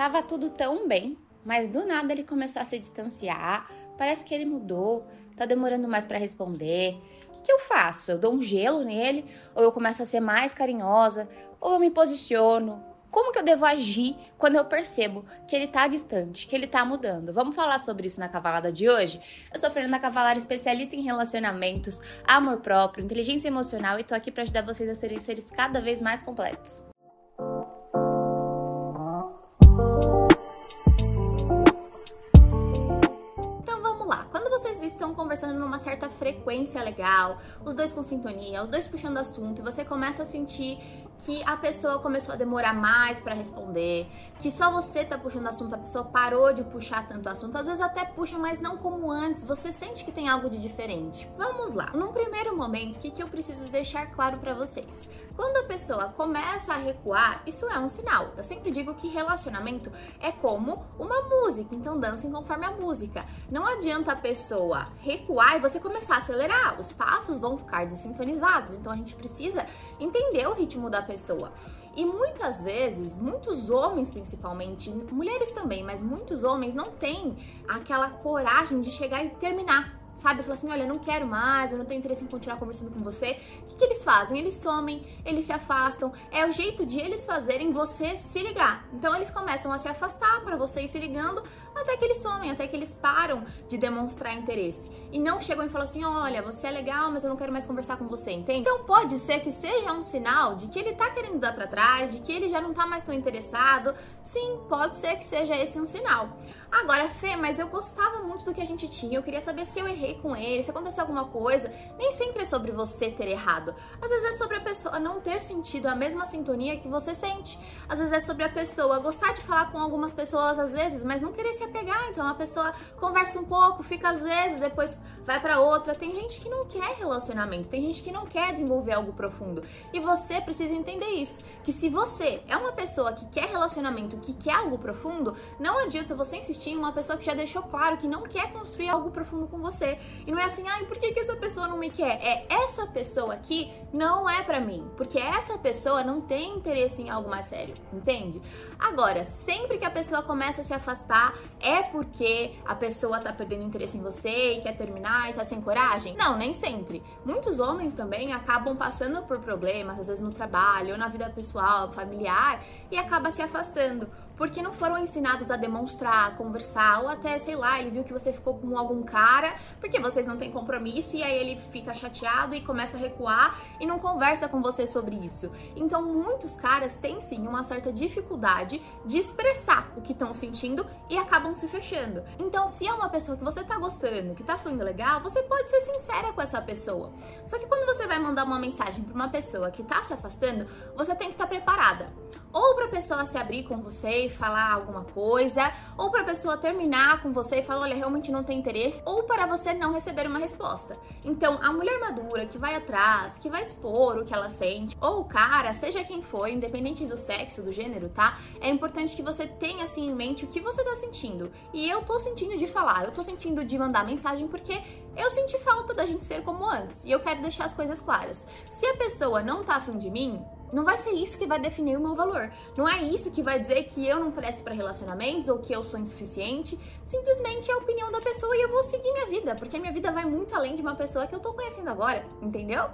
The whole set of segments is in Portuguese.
Tava tudo tão bem, mas do nada ele começou a se distanciar. Parece que ele mudou, tá demorando mais para responder. O que, que eu faço? Eu dou um gelo nele? Ou eu começo a ser mais carinhosa? Ou eu me posiciono? Como que eu devo agir quando eu percebo que ele tá distante, que ele tá mudando? Vamos falar sobre isso na cavalada de hoje? Eu sou Fernanda Cavalar, especialista em relacionamentos, amor próprio, inteligência emocional e tô aqui para ajudar vocês a serem seres cada vez mais completos. Conversando numa certa frequência legal, os dois com sintonia, os dois puxando assunto, e você começa a sentir que a pessoa começou a demorar mais para responder, que só você tá puxando assunto, a pessoa parou de puxar tanto assunto, às vezes até puxa, mas não como antes, você sente que tem algo de diferente. Vamos lá. Num primeiro momento, o que, que eu preciso deixar claro para vocês? Quando a pessoa começa a recuar, isso é um sinal. Eu sempre digo que relacionamento é como uma música, então dancem conforme a música. Não adianta a pessoa recuar e você começar a acelerar, os passos vão ficar desintonizados. Então a gente precisa entender o ritmo da pessoa. E muitas vezes, muitos homens principalmente, mulheres também, mas muitos homens não têm aquela coragem de chegar e terminar sabe? Fala assim, olha, não quero mais, eu não tenho interesse em continuar conversando com você. O que, que eles fazem? Eles somem, eles se afastam. É o jeito de eles fazerem você se ligar. Então eles começam a se afastar para você ir se ligando até que eles somem, até que eles param de demonstrar interesse. E não chegam e falam assim, olha, você é legal, mas eu não quero mais conversar com você, entende? Então pode ser que seja um sinal de que ele tá querendo dar para trás, de que ele já não tá mais tão interessado. Sim, pode ser que seja esse um sinal. Agora, Fê, mas eu gostava muito do que a gente tinha, eu queria saber se eu errei com ele, se aconteceu alguma coisa. Nem sempre é sobre você ter errado. Às vezes é sobre a pessoa não ter sentido a mesma sintonia que você sente. Às vezes é sobre a pessoa gostar de falar com algumas pessoas às vezes, mas não querer se apegar. Então a pessoa conversa um pouco, fica às vezes, depois vai para outra. Tem gente que não quer relacionamento, tem gente que não quer desenvolver algo profundo. E você precisa entender isso, que se você é uma pessoa que quer relacionamento, que quer algo profundo, não adianta você insistir em uma pessoa que já deixou claro que não quer construir algo profundo com você. E não é assim, ai, por que, que essa pessoa não me quer? É essa pessoa aqui não é para mim, porque essa pessoa não tem interesse em algo mais sério, entende? Agora, sempre que a pessoa começa a se afastar, é porque a pessoa tá perdendo interesse em você e quer terminar e tá sem coragem? Não, nem sempre. Muitos homens também acabam passando por problemas, às vezes no trabalho ou na vida pessoal, familiar, e acaba se afastando porque não foram ensinados a demonstrar, a conversar, ou até, sei lá, ele viu que você ficou com algum cara, porque vocês não têm compromisso, e aí ele fica chateado e começa a recuar e não conversa com você sobre isso. Então, muitos caras têm sim uma certa dificuldade de expressar o que estão sentindo e acabam se fechando. Então, se é uma pessoa que você tá gostando, que tá fluindo legal, você pode ser sincera com essa pessoa. Só que quando você vai mandar uma mensagem para uma pessoa que tá se afastando, você tem que estar tá preparada ou para a pessoa se abrir com você e falar alguma coisa, ou para a pessoa terminar com você e falar, olha, realmente não tem interesse, ou para você não receber uma resposta. Então, a mulher madura que vai atrás, que vai expor o que ela sente, ou o cara, seja quem for, independente do sexo, do gênero, tá? É importante que você tenha assim em mente o que você tá sentindo. E eu tô sentindo de falar, eu tô sentindo de mandar mensagem porque eu senti falta da gente ser como antes. E eu quero deixar as coisas claras. Se a pessoa não tá afim de mim, não vai ser isso que vai definir o meu valor. Não é isso que vai dizer que eu não presto para relacionamentos ou que eu sou insuficiente. Simplesmente é a opinião da pessoa e eu vou seguir minha vida, porque a minha vida vai muito além de uma pessoa que eu tô conhecendo agora, entendeu?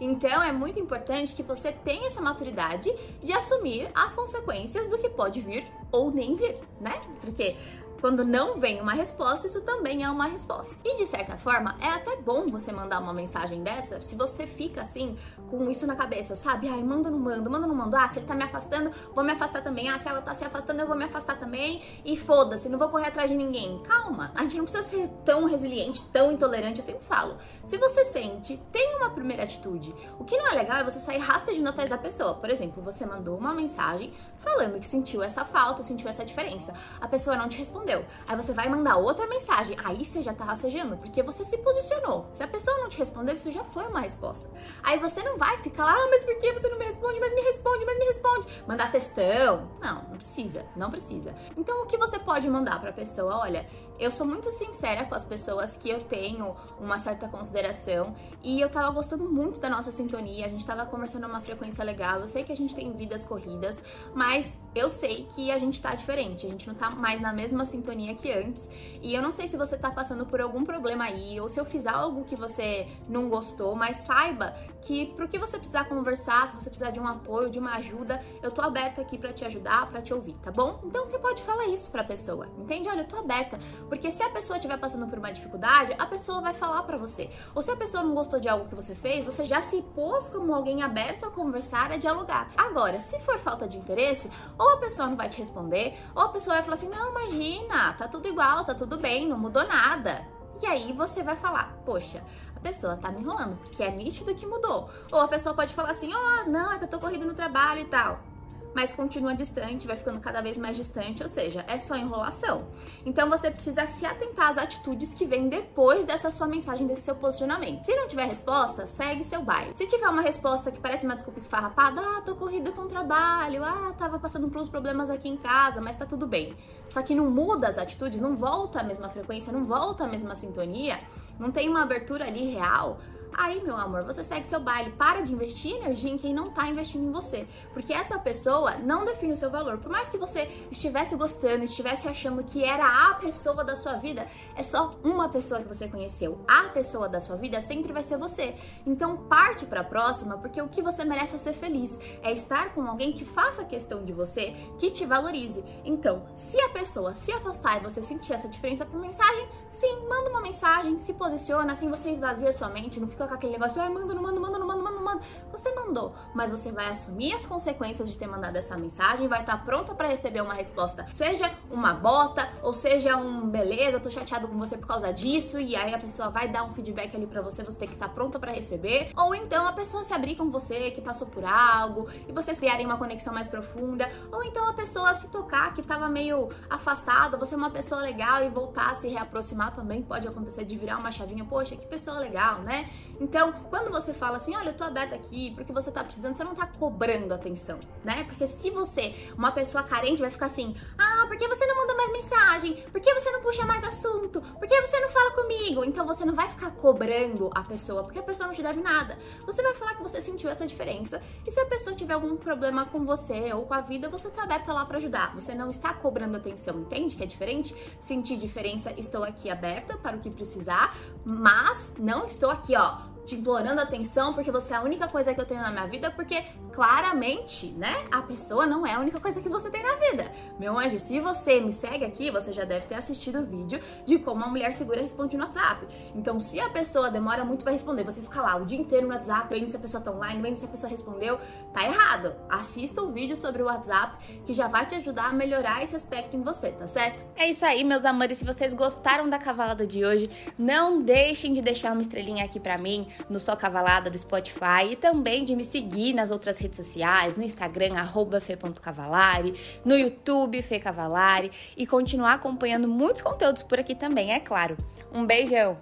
Então é muito importante que você tenha essa maturidade de assumir as consequências do que pode vir ou nem vir, né? Porque quando não vem uma resposta, isso também é uma resposta. E de certa forma, é até bom você mandar uma mensagem dessa se você fica assim, com isso na cabeça, sabe? Ai, manda ou não mando, manda ou não mando. Ah, se ele tá me afastando, vou me afastar também. Ah, se ela tá se afastando, eu vou me afastar também. E foda-se, não vou correr atrás de ninguém. Calma, a gente não precisa ser tão resiliente, tão intolerante. Eu sempre falo. Se você sente, tem uma primeira atitude. O que não é legal é você sair rastejando atrás da pessoa. Por exemplo, você mandou uma mensagem falando que sentiu essa falta, sentiu essa diferença. A pessoa não te respondeu Aí você vai mandar outra mensagem. Aí você já tá rastejando, porque você se posicionou. Se a pessoa não te respondeu, isso já foi uma resposta. Aí você não vai ficar lá, ah, mas por que você não me responde? Mas me responde, mas me responde. Mandar textão. Não, não precisa, não precisa. Então o que você pode mandar pra pessoa? Olha, eu sou muito sincera com as pessoas que eu tenho uma certa consideração e eu tava gostando muito da nossa sintonia, a gente tava conversando uma frequência legal. Eu sei que a gente tem vidas corridas, mas eu sei que a gente tá diferente, a gente não tá mais na mesma sintonia que antes. E eu não sei se você tá passando por algum problema aí, ou se eu fiz algo que você não gostou, mas saiba que pro que você precisar conversar, se você precisar de um apoio, de uma ajuda, eu tô aberta aqui para te ajudar, para te ouvir, tá bom? Então você pode falar isso pra pessoa, entende? Olha, eu tô aberta, porque se a pessoa estiver passando por uma dificuldade, a pessoa vai falar para você. Ou se a pessoa não gostou de algo que você fez, você já se pôs como alguém aberto a conversar, a dialogar. Agora, se for falta de interesse, ou a pessoa não vai te responder, ou a pessoa vai falar assim: "Não, imagina, tá tudo igual, tá tudo bem, não mudou nada". E aí você vai falar, poxa, a pessoa tá me enrolando, porque é nítido que mudou. Ou a pessoa pode falar assim, ó, oh, não, é que eu tô corrido no trabalho e tal mas continua distante, vai ficando cada vez mais distante, ou seja, é só enrolação. Então você precisa se atentar às atitudes que vêm depois dessa sua mensagem, desse seu posicionamento. Se não tiver resposta, segue seu baile. Se tiver uma resposta que parece uma desculpa esfarrapada, ah, tô corrida com trabalho, ah, tava passando por uns problemas aqui em casa, mas tá tudo bem. Só que não muda as atitudes, não volta a mesma frequência, não volta a mesma sintonia, não tem uma abertura ali real, Aí, meu amor, você segue seu baile, para de investir energia em quem não tá investindo em você. Porque essa pessoa não define o seu valor. Por mais que você estivesse gostando, estivesse achando que era a pessoa da sua vida, é só uma pessoa que você conheceu. A pessoa da sua vida sempre vai ser você. Então, parte para a próxima, porque o que você merece é ser feliz, é estar com alguém que faça questão de você, que te valorize. Então, se a pessoa se afastar e você sentir essa diferença por mensagem, sim, manda uma mensagem, se posiciona, assim você esvazia sua mente, não fica com aquele negócio, ah, manda, não manda, manda, não manda, mandou, mas você vai assumir as consequências de ter mandado essa mensagem, vai estar pronta para receber uma resposta, seja uma bota, ou seja um beleza, tô chateado com você por causa disso, e aí a pessoa vai dar um feedback ali para você, você tem que estar pronta para receber, ou então a pessoa se abrir com você, que passou por algo, e vocês criarem uma conexão mais profunda, ou então a pessoa se tocar que tava meio afastada, você é uma pessoa legal e voltar a se reaproximar também pode acontecer de virar uma chavinha, poxa, que pessoa legal, né? Então, quando você fala assim, olha, eu tô aberta aqui porque você tá precisando, você não tá cobrando atenção, né? Porque se você, uma pessoa carente, vai ficar assim, ah, por que você não manda mais mensagem? Por que você não puxa mais assunto? Por que você não fala comigo? Então você não vai ficar cobrando a pessoa, porque a pessoa não te deve nada. Você vai falar que você sentiu essa diferença. E se a pessoa tiver algum problema com você ou com a vida, você tá aberta lá para ajudar. Você não está cobrando atenção, entende que é diferente? Sentir diferença, estou aqui aberta para o que precisar, mas não estou aqui, ó, te implorando atenção porque você é a única coisa que eu tenho na minha vida, porque claramente, né, a pessoa não é a única coisa que você tem na vida. Meu anjo, se você me segue aqui, você já deve ter assistido o vídeo de como uma mulher segura responde no WhatsApp. Então, se a pessoa demora muito para responder, você fica lá o dia inteiro no WhatsApp, vendo se a pessoa tá online, vendo se a pessoa respondeu, tá errado. Assista o vídeo sobre o WhatsApp que já vai te ajudar a melhorar esse aspecto em você, tá certo? É isso aí, meus amores. Se vocês gostaram da cavalada de hoje, não deixem de deixar uma estrelinha aqui para mim no Só Cavalada do Spotify e também de me seguir nas outras redes sociais, no Instagram, arroba no YouTube, Fê Cavalari, e continuar acompanhando muitos conteúdos por aqui também, é claro. Um beijão!